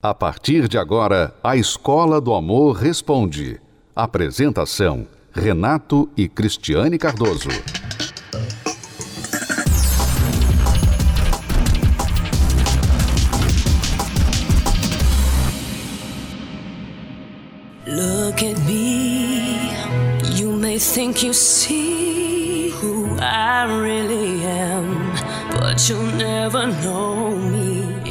A partir de agora, a Escola do Amor Responde. Apresentação: Renato e Cristiane Cardoso. Look at me. You may think you see who I really am, but you'll never know.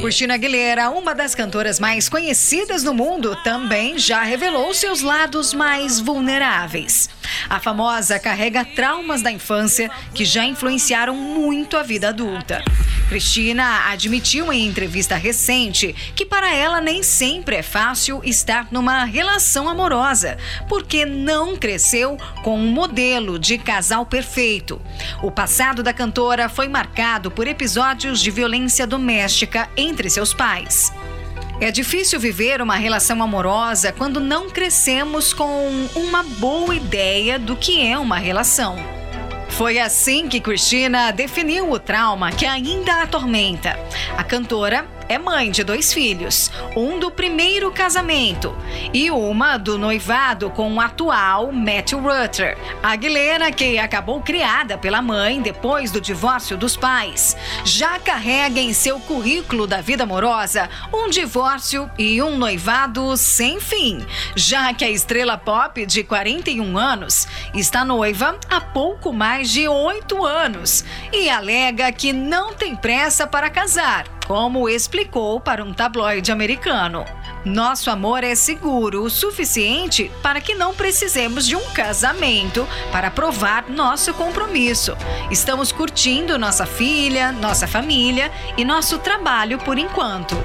Cristina Aguilera, uma das cantoras mais conhecidas no mundo, também já revelou seus lados mais vulneráveis. A famosa carrega traumas da infância que já influenciaram muito a vida adulta. Cristina admitiu em entrevista recente que para ela nem sempre é fácil estar numa relação amorosa, porque não cresceu com um modelo de casal perfeito. O passado da cantora foi marcado por episódios de violência doméstica entre seus pais. É difícil viver uma relação amorosa quando não crescemos com uma boa ideia do que é uma relação. Foi assim que Cristina definiu o trauma que ainda atormenta. A cantora é mãe de dois filhos, um do primeiro casamento e uma do noivado com o atual Matthew Rutter. Aguilera, que acabou criada pela mãe depois do divórcio dos pais, já carrega em seu currículo da vida amorosa um divórcio e um noivado sem fim, já que a estrela pop de 41 anos está noiva há pouco mais de oito anos e alega que não tem pressa para casar como explicou para um tabloide americano. Nosso amor é seguro o suficiente para que não precisemos de um casamento para provar nosso compromisso. Estamos curtindo nossa filha, nossa família e nosso trabalho por enquanto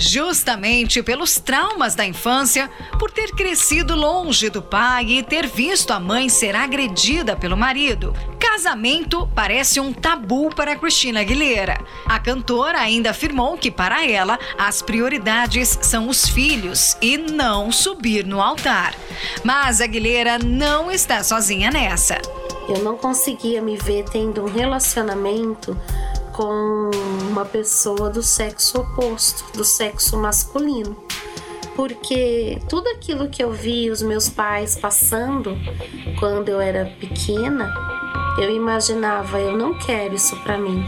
justamente pelos traumas da infância, por ter crescido longe do pai e ter visto a mãe ser agredida pelo marido. Casamento parece um tabu para Cristina Aguilera. A cantora ainda afirmou que para ela as prioridades são os filhos e não subir no altar. Mas Aguilera não está sozinha nessa. Eu não conseguia me ver tendo um relacionamento com uma pessoa do sexo oposto, do sexo masculino. Porque tudo aquilo que eu vi os meus pais passando quando eu era pequena, eu imaginava, eu não quero isso para mim.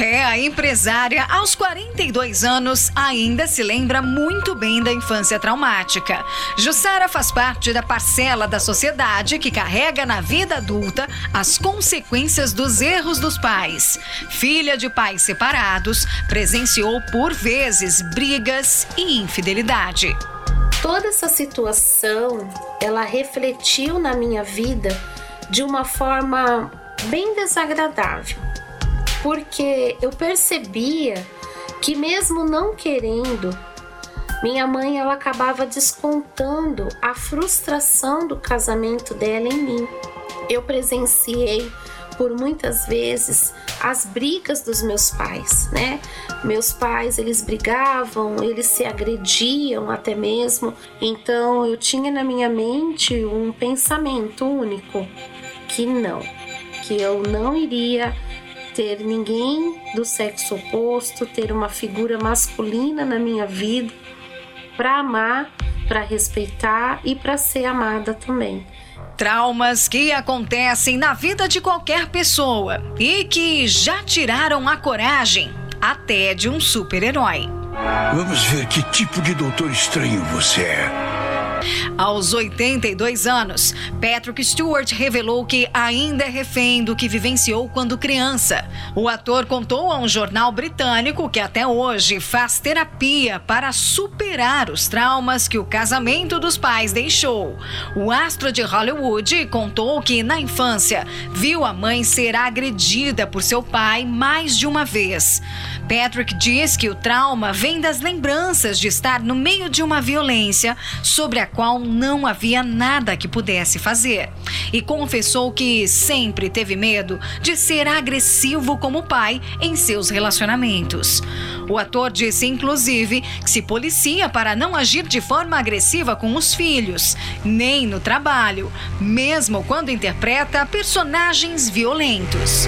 É, a empresária, aos 42 anos, ainda se lembra muito bem da infância traumática. Jussara faz parte da parcela da sociedade que carrega na vida adulta as consequências dos erros dos pais. Filha de pais separados, presenciou por vezes brigas e infidelidade. Toda essa situação, ela refletiu na minha vida de uma forma bem desagradável porque eu percebia que mesmo não querendo, minha mãe ela acabava descontando a frustração do casamento dela em mim. Eu presenciei por muitas vezes as brigas dos meus pais, né? Meus pais, eles brigavam, eles se agrediam até mesmo. Então eu tinha na minha mente um pensamento único que não, que eu não iria ter ninguém do sexo oposto, ter uma figura masculina na minha vida para amar, para respeitar e para ser amada também. Traumas que acontecem na vida de qualquer pessoa e que já tiraram a coragem até de um super-herói. Vamos ver que tipo de doutor estranho você é. Aos 82 anos, Patrick Stewart revelou que ainda é refém do que vivenciou quando criança. O ator contou a um jornal britânico que até hoje faz terapia para superar os traumas que o casamento dos pais deixou. O astro de Hollywood contou que na infância viu a mãe ser agredida por seu pai mais de uma vez. Patrick diz que o trauma vem das lembranças de estar no meio de uma violência sobre a qual não havia nada que pudesse fazer. E confessou que sempre teve medo de ser agressivo como pai em seus relacionamentos. O ator disse, inclusive, que se policia para não agir de forma agressiva com os filhos, nem no trabalho, mesmo quando interpreta personagens violentos.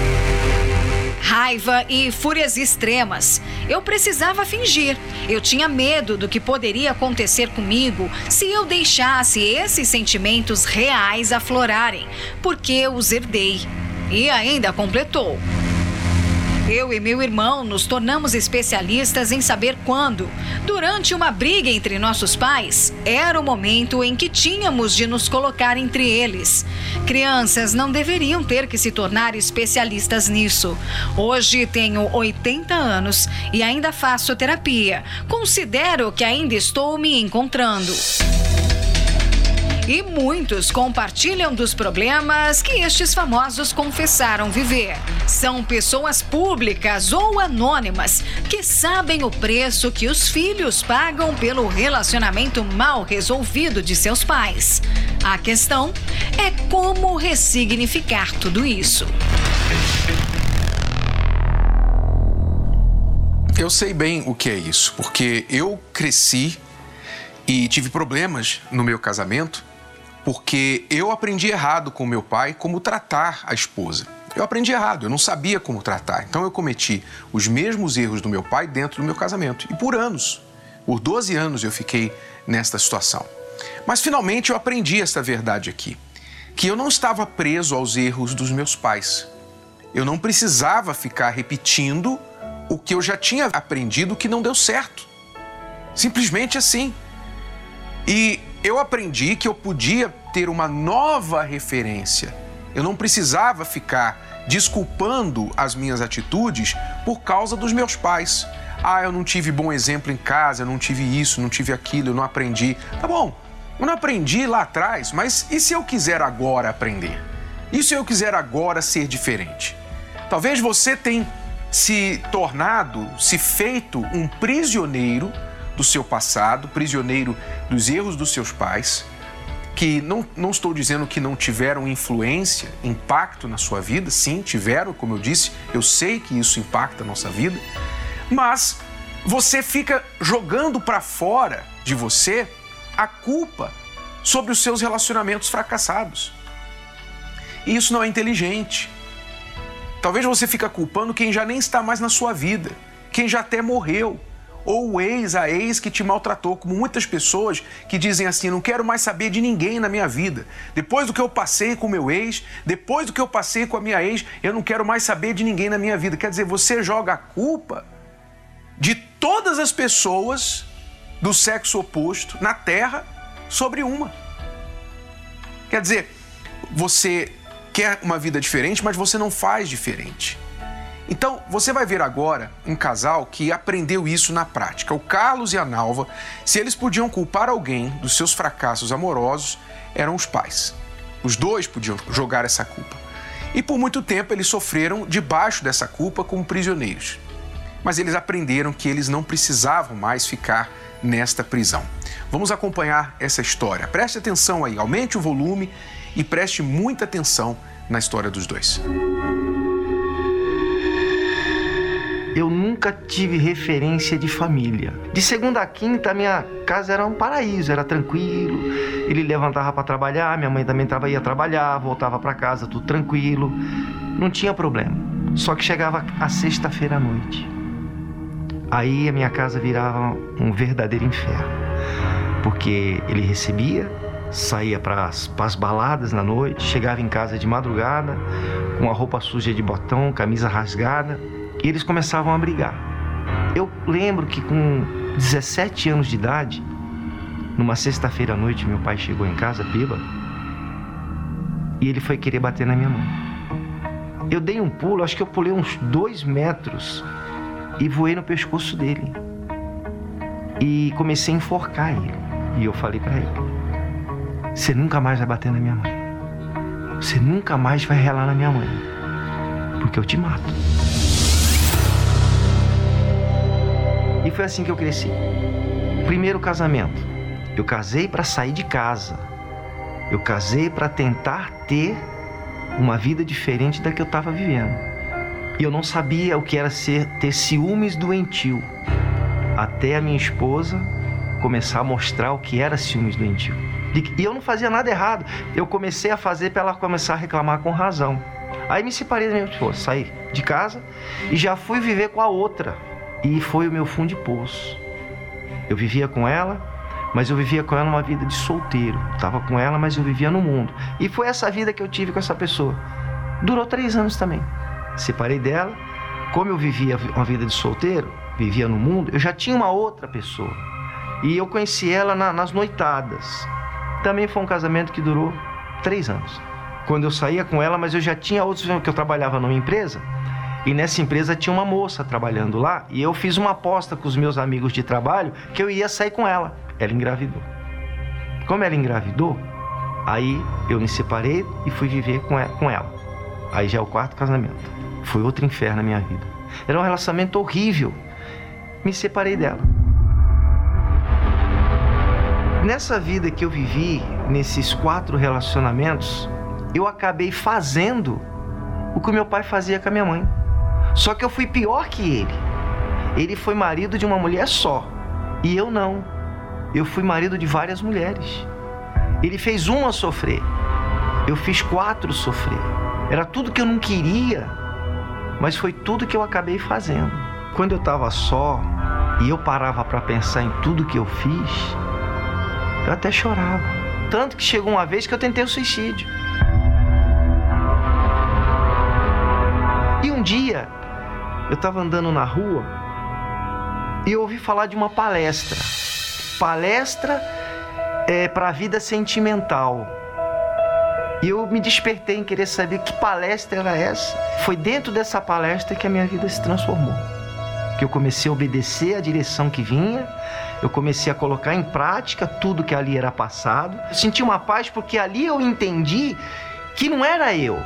Raiva e fúrias extremas. Eu precisava fingir. Eu tinha medo do que poderia acontecer comigo se eu deixasse esses sentimentos reais aflorarem, porque eu os herdei. E ainda completou. Eu e meu irmão nos tornamos especialistas em saber quando, durante uma briga entre nossos pais, era o momento em que tínhamos de nos colocar entre eles. Crianças não deveriam ter que se tornar especialistas nisso. Hoje tenho 80 anos e ainda faço terapia. Considero que ainda estou me encontrando. E muitos compartilham dos problemas que estes famosos confessaram viver. São pessoas públicas ou anônimas que sabem o preço que os filhos pagam pelo relacionamento mal resolvido de seus pais. A questão é como ressignificar tudo isso. Eu sei bem o que é isso, porque eu cresci e tive problemas no meu casamento porque eu aprendi errado com meu pai como tratar a esposa. Eu aprendi errado, eu não sabia como tratar. Então eu cometi os mesmos erros do meu pai dentro do meu casamento. E por anos, por 12 anos eu fiquei nesta situação. Mas finalmente eu aprendi esta verdade aqui, que eu não estava preso aos erros dos meus pais. Eu não precisava ficar repetindo o que eu já tinha aprendido que não deu certo. Simplesmente assim. E eu aprendi que eu podia ter uma nova referência. Eu não precisava ficar desculpando as minhas atitudes por causa dos meus pais. Ah, eu não tive bom exemplo em casa, eu não tive isso, não tive aquilo, eu não aprendi. Tá bom, eu não aprendi lá atrás, mas e se eu quiser agora aprender? E se eu quiser agora ser diferente? Talvez você tenha se tornado, se feito um prisioneiro do seu passado, prisioneiro dos erros dos seus pais, que não, não estou dizendo que não tiveram influência, impacto na sua vida, sim, tiveram, como eu disse, eu sei que isso impacta a nossa vida, mas você fica jogando para fora de você a culpa sobre os seus relacionamentos fracassados. E isso não é inteligente. Talvez você fique culpando quem já nem está mais na sua vida, quem já até morreu ou o ex, a ex que te maltratou, como muitas pessoas que dizem assim: não quero mais saber de ninguém na minha vida. Depois do que eu passei com o meu ex, depois do que eu passei com a minha ex, eu não quero mais saber de ninguém na minha vida. Quer dizer, você joga a culpa de todas as pessoas do sexo oposto na Terra sobre uma. Quer dizer, você quer uma vida diferente, mas você não faz diferente. Então, você vai ver agora um casal que aprendeu isso na prática. O Carlos e a Nalva, se eles podiam culpar alguém dos seus fracassos amorosos, eram os pais. Os dois podiam jogar essa culpa. E por muito tempo eles sofreram debaixo dessa culpa como prisioneiros. Mas eles aprenderam que eles não precisavam mais ficar nesta prisão. Vamos acompanhar essa história. Preste atenção aí, aumente o volume e preste muita atenção na história dos dois. Eu nunca tive referência de família. De segunda a quinta, minha casa era um paraíso, era tranquilo. Ele levantava para trabalhar, minha mãe também ia trabalhar, voltava para casa, tudo tranquilo. Não tinha problema. Só que chegava a sexta-feira à noite. Aí a minha casa virava um verdadeiro inferno. Porque ele recebia, saía para as baladas na noite, chegava em casa de madrugada, com a roupa suja de botão, camisa rasgada e eles começavam a brigar. Eu lembro que com 17 anos de idade, numa sexta-feira à noite, meu pai chegou em casa bêbado e ele foi querer bater na minha mãe. Eu dei um pulo, acho que eu pulei uns dois metros e voei no pescoço dele. E comecei a enforcar ele. E eu falei para ele: Você nunca mais vai bater na minha mãe. Você nunca mais vai relar na minha mãe. Porque eu te mato. E foi assim que eu cresci. Primeiro casamento. Eu casei para sair de casa. Eu casei para tentar ter uma vida diferente da que eu estava vivendo. E eu não sabia o que era ser ter ciúmes doentio. Até a minha esposa começar a mostrar o que era ciúmes doentio. E eu não fazia nada errado. Eu comecei a fazer para ela começar a reclamar com razão. Aí me separei da minha esposa, saí de casa e já fui viver com a outra. E foi o meu fundo de poço. Eu vivia com ela, mas eu vivia com ela uma vida de solteiro. Estava com ela, mas eu vivia no mundo. E foi essa vida que eu tive com essa pessoa. Durou três anos também. Separei dela. Como eu vivia uma vida de solteiro, vivia no mundo, eu já tinha uma outra pessoa. E eu conheci ela na, nas noitadas. Também foi um casamento que durou três anos. Quando eu saía com ela, mas eu já tinha outros que eu trabalhava numa empresa. E nessa empresa tinha uma moça trabalhando lá. E eu fiz uma aposta com os meus amigos de trabalho que eu ia sair com ela. Ela engravidou. Como ela engravidou, aí eu me separei e fui viver com ela. Aí já é o quarto casamento. Foi outro inferno na minha vida. Era um relacionamento horrível. Me separei dela. Nessa vida que eu vivi, nesses quatro relacionamentos, eu acabei fazendo o que meu pai fazia com a minha mãe. Só que eu fui pior que ele. Ele foi marido de uma mulher só. E eu não. Eu fui marido de várias mulheres. Ele fez uma sofrer. Eu fiz quatro sofrer. Era tudo que eu não queria, mas foi tudo que eu acabei fazendo. Quando eu estava só e eu parava para pensar em tudo que eu fiz, eu até chorava. Tanto que chegou uma vez que eu tentei o suicídio. E um dia, eu estava andando na rua e eu ouvi falar de uma palestra. Palestra é, para a vida sentimental. E eu me despertei em querer saber que palestra era essa. Foi dentro dessa palestra que a minha vida se transformou. Que eu comecei a obedecer a direção que vinha, eu comecei a colocar em prática tudo que ali era passado. Eu senti uma paz porque ali eu entendi que não era eu,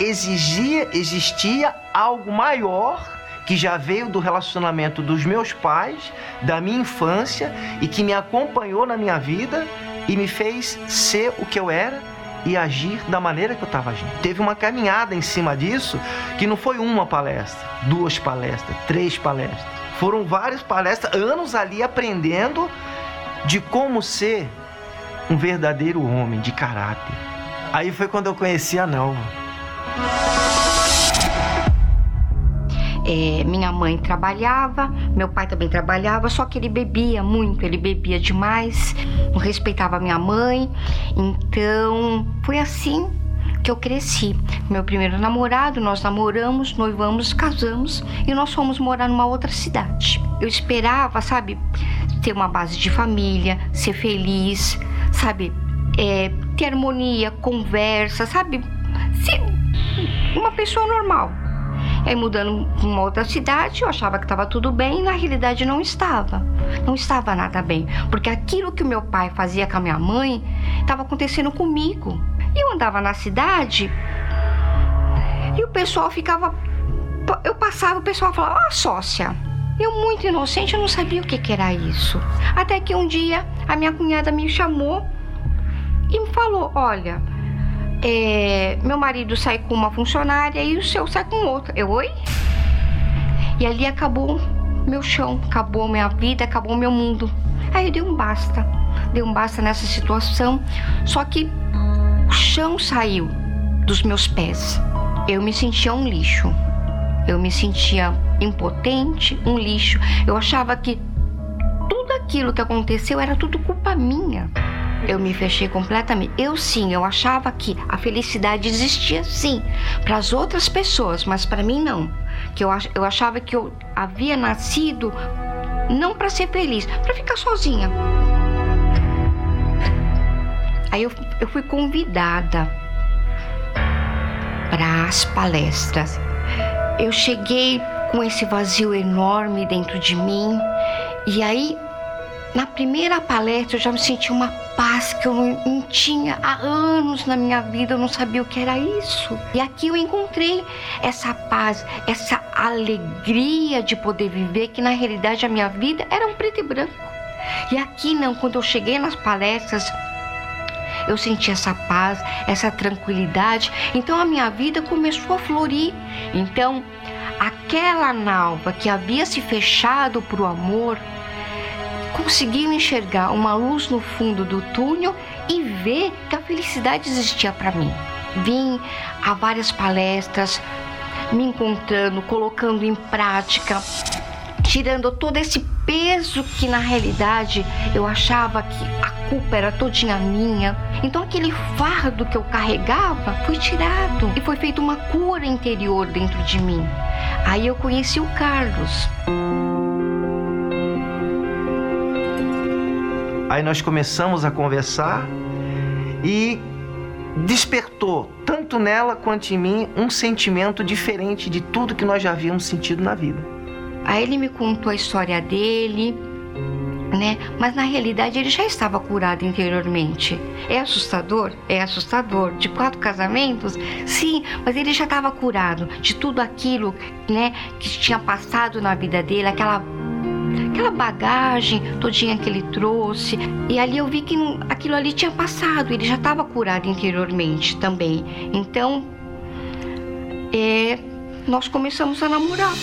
exigia, existia algo maior que já veio do relacionamento dos meus pais, da minha infância e que me acompanhou na minha vida e me fez ser o que eu era e agir da maneira que eu estava agindo. Teve uma caminhada em cima disso que não foi uma palestra, duas palestras, três palestras. Foram várias palestras, anos ali aprendendo de como ser um verdadeiro homem de caráter. Aí foi quando eu conheci a Nelva. É, minha mãe trabalhava, meu pai também trabalhava, só que ele bebia muito, ele bebia demais, não respeitava minha mãe. Então, foi assim que eu cresci. Meu primeiro namorado, nós namoramos, noivamos, casamos e nós fomos morar numa outra cidade. Eu esperava, sabe, ter uma base de família, ser feliz, sabe, é, ter harmonia, conversa, sabe, ser uma pessoa normal. Aí mudando para uma outra cidade, eu achava que estava tudo bem, e na realidade não estava. Não estava nada bem, porque aquilo que o meu pai fazia com a minha mãe estava acontecendo comigo. E eu andava na cidade e o pessoal ficava eu passava, o pessoal falava: "Ah, sócia". Eu muito inocente, eu não sabia o que, que era isso. Até que um dia a minha cunhada me chamou e me falou: "Olha, é, meu marido sai com uma funcionária e o seu sai com outra. Eu, oi? E ali acabou meu chão, acabou minha vida, acabou meu mundo. Aí deu um basta, deu um basta nessa situação. Só que o chão saiu dos meus pés. Eu me sentia um lixo. Eu me sentia impotente, um lixo. Eu achava que tudo aquilo que aconteceu era tudo culpa minha eu me fechei completamente. Eu sim, eu achava que a felicidade existia sim para as outras pessoas, mas para mim não. Que eu, eu achava que eu havia nascido não para ser feliz, para ficar sozinha. Aí eu, eu fui convidada para as palestras. Eu cheguei com esse vazio enorme dentro de mim e aí na primeira palestra eu já me senti uma paz que eu não, tinha há anos na minha vida, eu não sabia o que era isso. E aqui eu encontrei essa paz, essa alegria de poder viver, que na realidade a minha vida era um preto e branco. E aqui não, quando eu cheguei nas palestras, eu senti essa paz, essa tranquilidade. Então a minha vida começou a florir. Então, aquela nalva que havia se fechado para o amor, conseguiu enxergar uma luz no fundo do túnel e ver que a felicidade existia para mim. vim a várias palestras, me encontrando, colocando em prática, tirando todo esse peso que na realidade eu achava que a culpa era todinha minha. Então aquele fardo que eu carregava foi tirado e foi feita uma cura interior dentro de mim. Aí eu conheci o Carlos. Aí nós começamos a conversar e despertou tanto nela quanto em mim um sentimento diferente de tudo que nós já havíamos sentido na vida. Aí ele me contou a história dele, né? Mas na realidade ele já estava curado interiormente. É assustador? É assustador. De quatro casamentos? Sim, mas ele já estava curado de tudo aquilo, né, que tinha passado na vida dele, aquela aquela bagagem todinha que ele trouxe. E ali eu vi que aquilo ali tinha passado, ele já estava curado interiormente também. Então, é, nós começamos a namorar.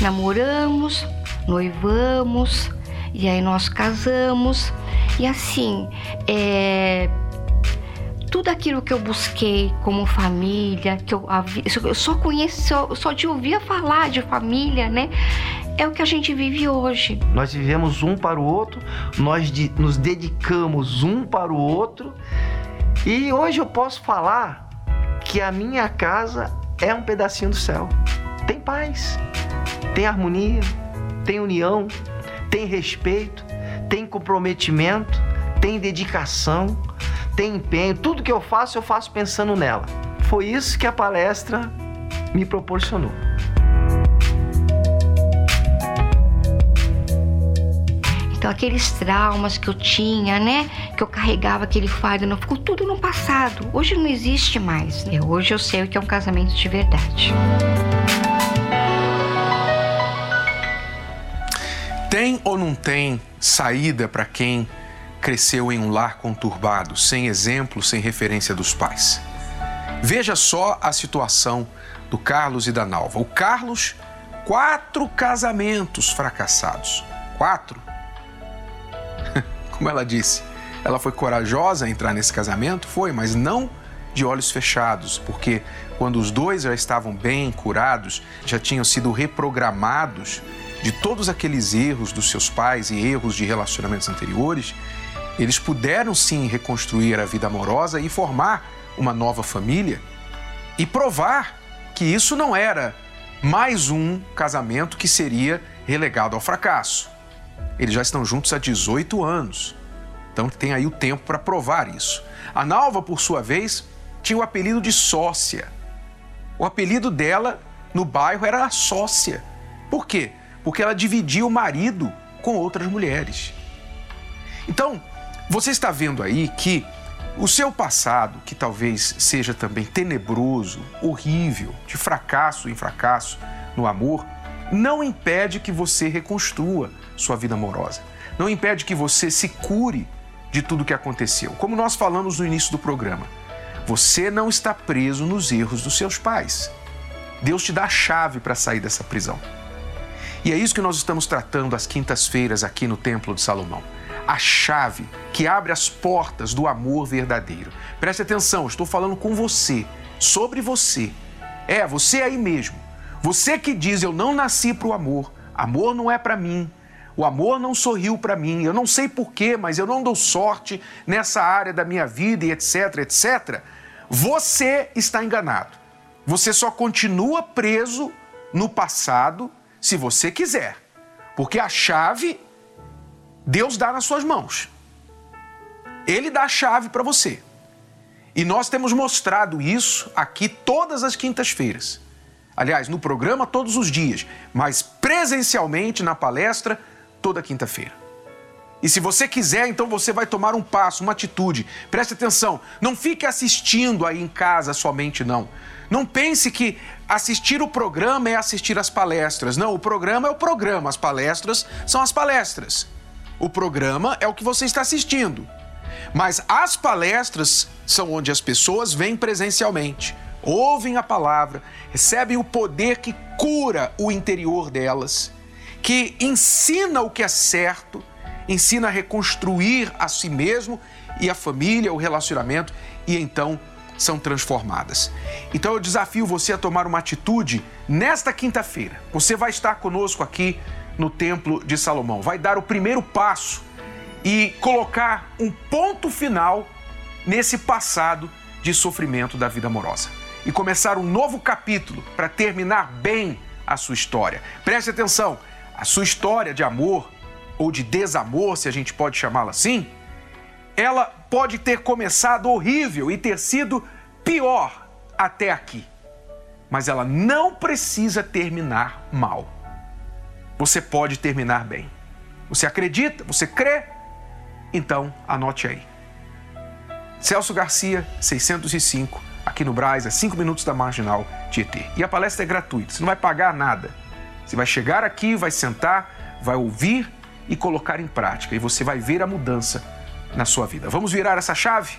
Namoramos, noivamos, e aí nós casamos. E assim, é, tudo aquilo que eu busquei como família, que eu, eu só conheço, só, de ouvir falar de família, né? É o que a gente vive hoje. Nós vivemos um para o outro, nós de, nos dedicamos um para o outro. E hoje eu posso falar que a minha casa é um pedacinho do céu. Tem paz, tem harmonia, tem união, tem respeito, tem comprometimento, tem dedicação, tem empenho. Tudo que eu faço, eu faço pensando nela. Foi isso que a palestra me proporcionou. Então, aqueles traumas que eu tinha, né? Que eu carregava aquele fardo, não ficou tudo no passado. Hoje não existe mais. Né? Hoje eu sei o que é um casamento de verdade. Tem ou não tem saída para quem cresceu em um lar conturbado, sem exemplo, sem referência dos pais? Veja só a situação do Carlos e da Nalva. O Carlos, quatro casamentos fracassados. Quatro como ela disse, ela foi corajosa a entrar nesse casamento? Foi, mas não de olhos fechados, porque quando os dois já estavam bem curados, já tinham sido reprogramados de todos aqueles erros dos seus pais e erros de relacionamentos anteriores, eles puderam sim reconstruir a vida amorosa e formar uma nova família e provar que isso não era mais um casamento que seria relegado ao fracasso. Eles já estão juntos há 18 anos. Então tem aí o tempo para provar isso. A Nalva, por sua vez, tinha o apelido de sócia. O apelido dela no bairro era a sócia. Por quê? Porque ela dividia o marido com outras mulheres. Então, você está vendo aí que o seu passado, que talvez seja também tenebroso, horrível, de fracasso em fracasso no amor, não impede que você reconstrua sua vida amorosa. Não impede que você se cure de tudo que aconteceu. Como nós falamos no início do programa, você não está preso nos erros dos seus pais. Deus te dá a chave para sair dessa prisão. E é isso que nós estamos tratando às quintas-feiras aqui no Templo de Salomão. A chave que abre as portas do amor verdadeiro. Preste atenção, estou falando com você, sobre você. É, você aí mesmo. Você que diz eu não nasci para o amor, amor não é para mim, o amor não sorriu para mim. Eu não sei porquê, mas eu não dou sorte nessa área da minha vida e etc, etc. Você está enganado. Você só continua preso no passado se você quiser. Porque a chave Deus dá nas suas mãos. Ele dá a chave para você. E nós temos mostrado isso aqui todas as quintas-feiras. Aliás, no programa todos os dias, mas presencialmente na palestra toda quinta-feira. E se você quiser, então você vai tomar um passo, uma atitude. Preste atenção, não fique assistindo aí em casa somente, não. Não pense que assistir o programa é assistir as palestras. Não, o programa é o programa, as palestras são as palestras. O programa é o que você está assistindo. Mas as palestras são onde as pessoas vêm presencialmente, ouvem a palavra, recebem o poder que cura o interior delas que ensina o que é certo, ensina a reconstruir a si mesmo e a família, o relacionamento e então são transformadas. Então eu desafio você a tomar uma atitude nesta quinta-feira. Você vai estar conosco aqui no Templo de Salomão, vai dar o primeiro passo e colocar um ponto final nesse passado de sofrimento da vida amorosa e começar um novo capítulo para terminar bem a sua história. Preste atenção, a sua história de amor ou de desamor, se a gente pode chamá-la assim, ela pode ter começado horrível e ter sido pior até aqui. Mas ela não precisa terminar mal. Você pode terminar bem. Você acredita? Você crê? Então, anote aí. Celso Garcia, 605, aqui no Braz, a 5 minutos da Marginal Tietê. E a palestra é gratuita, você não vai pagar nada. Você vai chegar aqui, vai sentar, vai ouvir e colocar em prática. E você vai ver a mudança na sua vida. Vamos virar essa chave?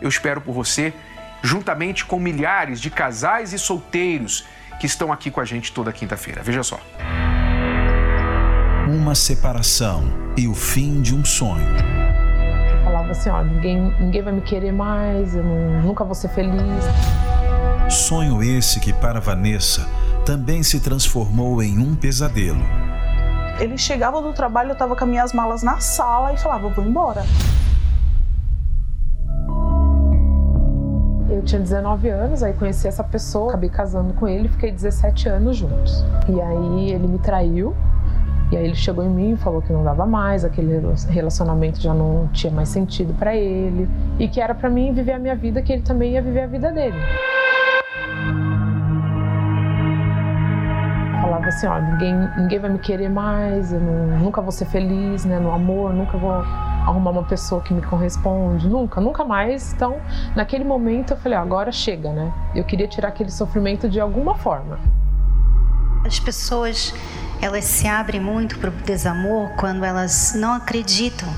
Eu espero por você, juntamente com milhares de casais e solteiros que estão aqui com a gente toda quinta-feira. Veja só. Uma separação e o fim de um sonho. Eu falava assim: ó, ninguém, ninguém vai me querer mais, eu não, nunca vou ser feliz. Sonho esse que, para Vanessa, também se transformou em um pesadelo. Ele chegava do trabalho, eu estava com as minhas malas na sala e falava: eu vou embora. Eu tinha 19 anos, aí conheci essa pessoa, acabei casando com ele, fiquei 17 anos juntos. E aí ele me traiu, e aí ele chegou em mim e falou que não dava mais, aquele relacionamento já não tinha mais sentido para ele, e que era para mim viver a minha vida, que ele também ia viver a vida dele. Falava assim, ó, ninguém, ninguém vai me querer mais, eu não, nunca vou ser feliz, né, no amor, nunca vou arrumar uma pessoa que me corresponde, nunca, nunca mais. Então, naquele momento eu falei, agora chega, né? Eu queria tirar aquele sofrimento de alguma forma. As pessoas, elas se abrem muito para o desamor quando elas não acreditam.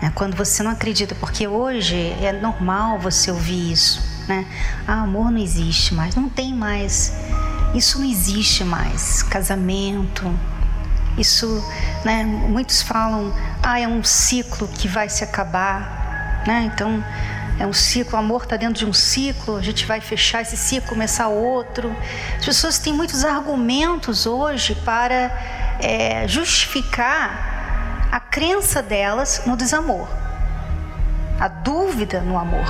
Né? Quando você não acredita, porque hoje é normal você ouvir isso, né? Ah, amor não existe mais, não tem mais. Isso não existe mais. Casamento, isso, né, muitos falam, ah, é um ciclo que vai se acabar, né? Então, é um ciclo, o amor está dentro de um ciclo, a gente vai fechar esse ciclo, começar outro. As pessoas têm muitos argumentos hoje para é, justificar a crença delas no desamor, a dúvida no amor.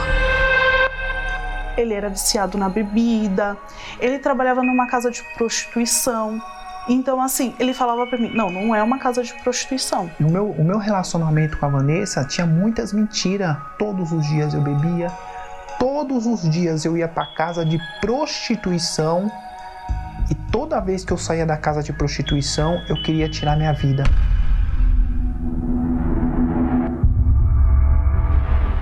Ele era viciado na bebida, ele trabalhava numa casa de prostituição. Então, assim, ele falava para mim: não, não é uma casa de prostituição. O meu, o meu relacionamento com a Vanessa tinha muitas mentiras. Todos os dias eu bebia, todos os dias eu ia para casa de prostituição. E toda vez que eu saía da casa de prostituição, eu queria tirar minha vida.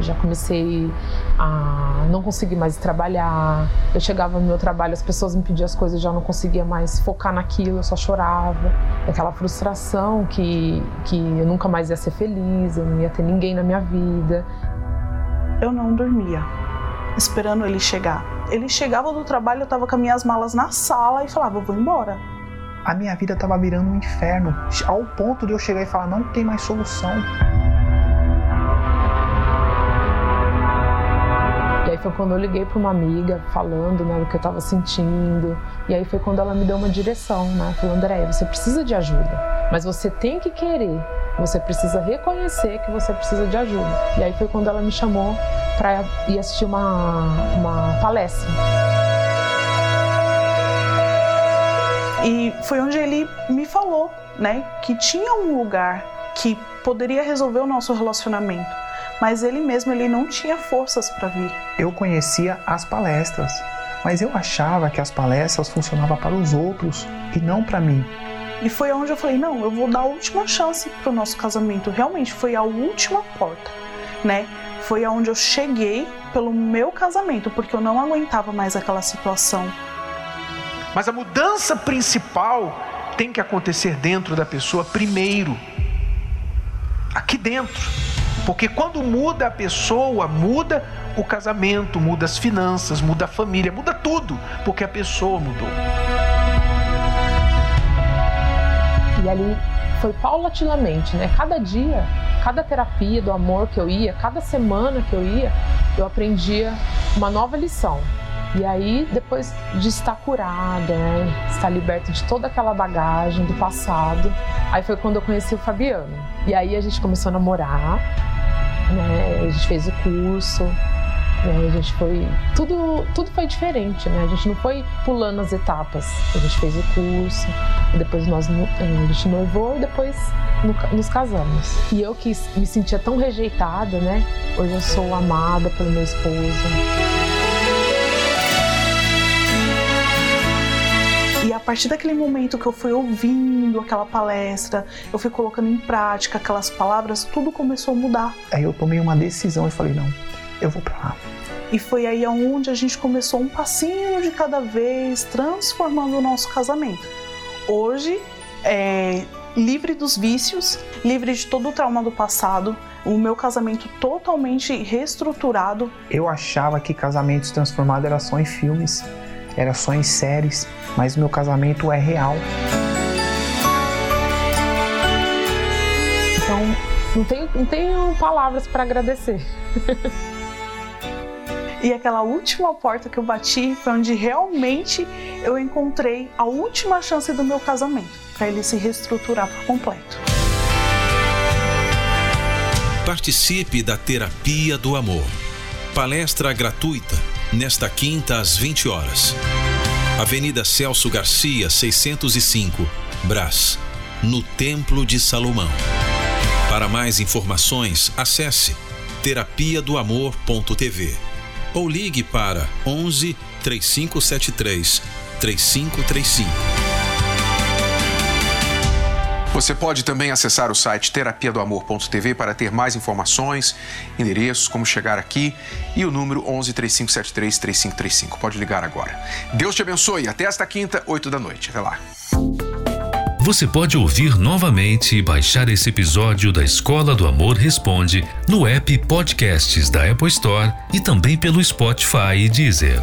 Já comecei a não conseguir mais trabalhar. Eu chegava no meu trabalho, as pessoas me pediam as coisas, eu já não conseguia mais focar naquilo, eu só chorava. Aquela frustração que, que eu nunca mais ia ser feliz, eu não ia ter ninguém na minha vida. Eu não dormia, esperando ele chegar. Ele chegava do trabalho, eu estava com as minhas malas na sala e falava: Eu vou embora. A minha vida estava virando um inferno, ao ponto de eu chegar e falar: Não tem mais solução. E foi quando eu liguei para uma amiga falando né, do que eu estava sentindo. E aí foi quando ela me deu uma direção, né? Falou, André, você precisa de ajuda, mas você tem que querer. Você precisa reconhecer que você precisa de ajuda. E aí foi quando ela me chamou para ir assistir uma, uma palestra. E foi onde ele me falou, né, que tinha um lugar que poderia resolver o nosso relacionamento mas ele mesmo ele não tinha forças para vir. Eu conhecia as palestras, mas eu achava que as palestras funcionavam para os outros e não para mim. E foi onde eu falei: não, eu vou dar a última chance para o nosso casamento. Realmente foi a última porta, né? Foi aonde eu cheguei pelo meu casamento, porque eu não aguentava mais aquela situação. Mas a mudança principal tem que acontecer dentro da pessoa primeiro. Aqui dentro. Porque quando muda a pessoa, muda o casamento, muda as finanças, muda a família, muda tudo, porque a pessoa mudou. E ali foi paulatinamente, né? Cada dia, cada terapia do amor que eu ia, cada semana que eu ia, eu aprendia uma nova lição. E aí, depois de estar curada, né, estar liberta de toda aquela bagagem do passado, aí foi quando eu conheci o Fabiano. E aí a gente começou a namorar, né, a gente fez o curso, né, a gente foi. Tudo, tudo foi diferente, né? A gente não foi pulando as etapas. A gente fez o curso, depois nós, a gente noivou e depois nos casamos. E eu que me sentia tão rejeitada, né? Hoje eu sou amada pelo meu esposo. Partir daquele momento que eu fui ouvindo aquela palestra, eu fui colocando em prática aquelas palavras, tudo começou a mudar. Aí eu tomei uma decisão e falei: não, eu vou para lá. E foi aí onde a gente começou um passinho de cada vez, transformando o nosso casamento. Hoje, é, livre dos vícios, livre de todo o trauma do passado, o meu casamento totalmente reestruturado. Eu achava que casamentos transformados era só em filmes era só em séries, mas meu casamento é real. Então, não tenho, não tenho palavras para agradecer. E aquela última porta que eu bati foi onde realmente eu encontrei a última chance do meu casamento, para ele se reestruturar por completo. Participe da Terapia do Amor. Palestra gratuita nesta quinta às 20 horas. Avenida Celso Garcia, 605, Brás, no Templo de Salomão. Para mais informações, acesse terapia do amor.tv ou ligue para 11 3573 3535. Você pode também acessar o site terapia do amor.tv para ter mais informações, endereços, como chegar aqui e o número 11 3573 3535. Pode ligar agora. Deus te abençoe. Até esta quinta, 8 da noite. Até lá. Você pode ouvir novamente e baixar esse episódio da Escola do Amor Responde no app Podcasts da Apple Store e também pelo Spotify e Deezer.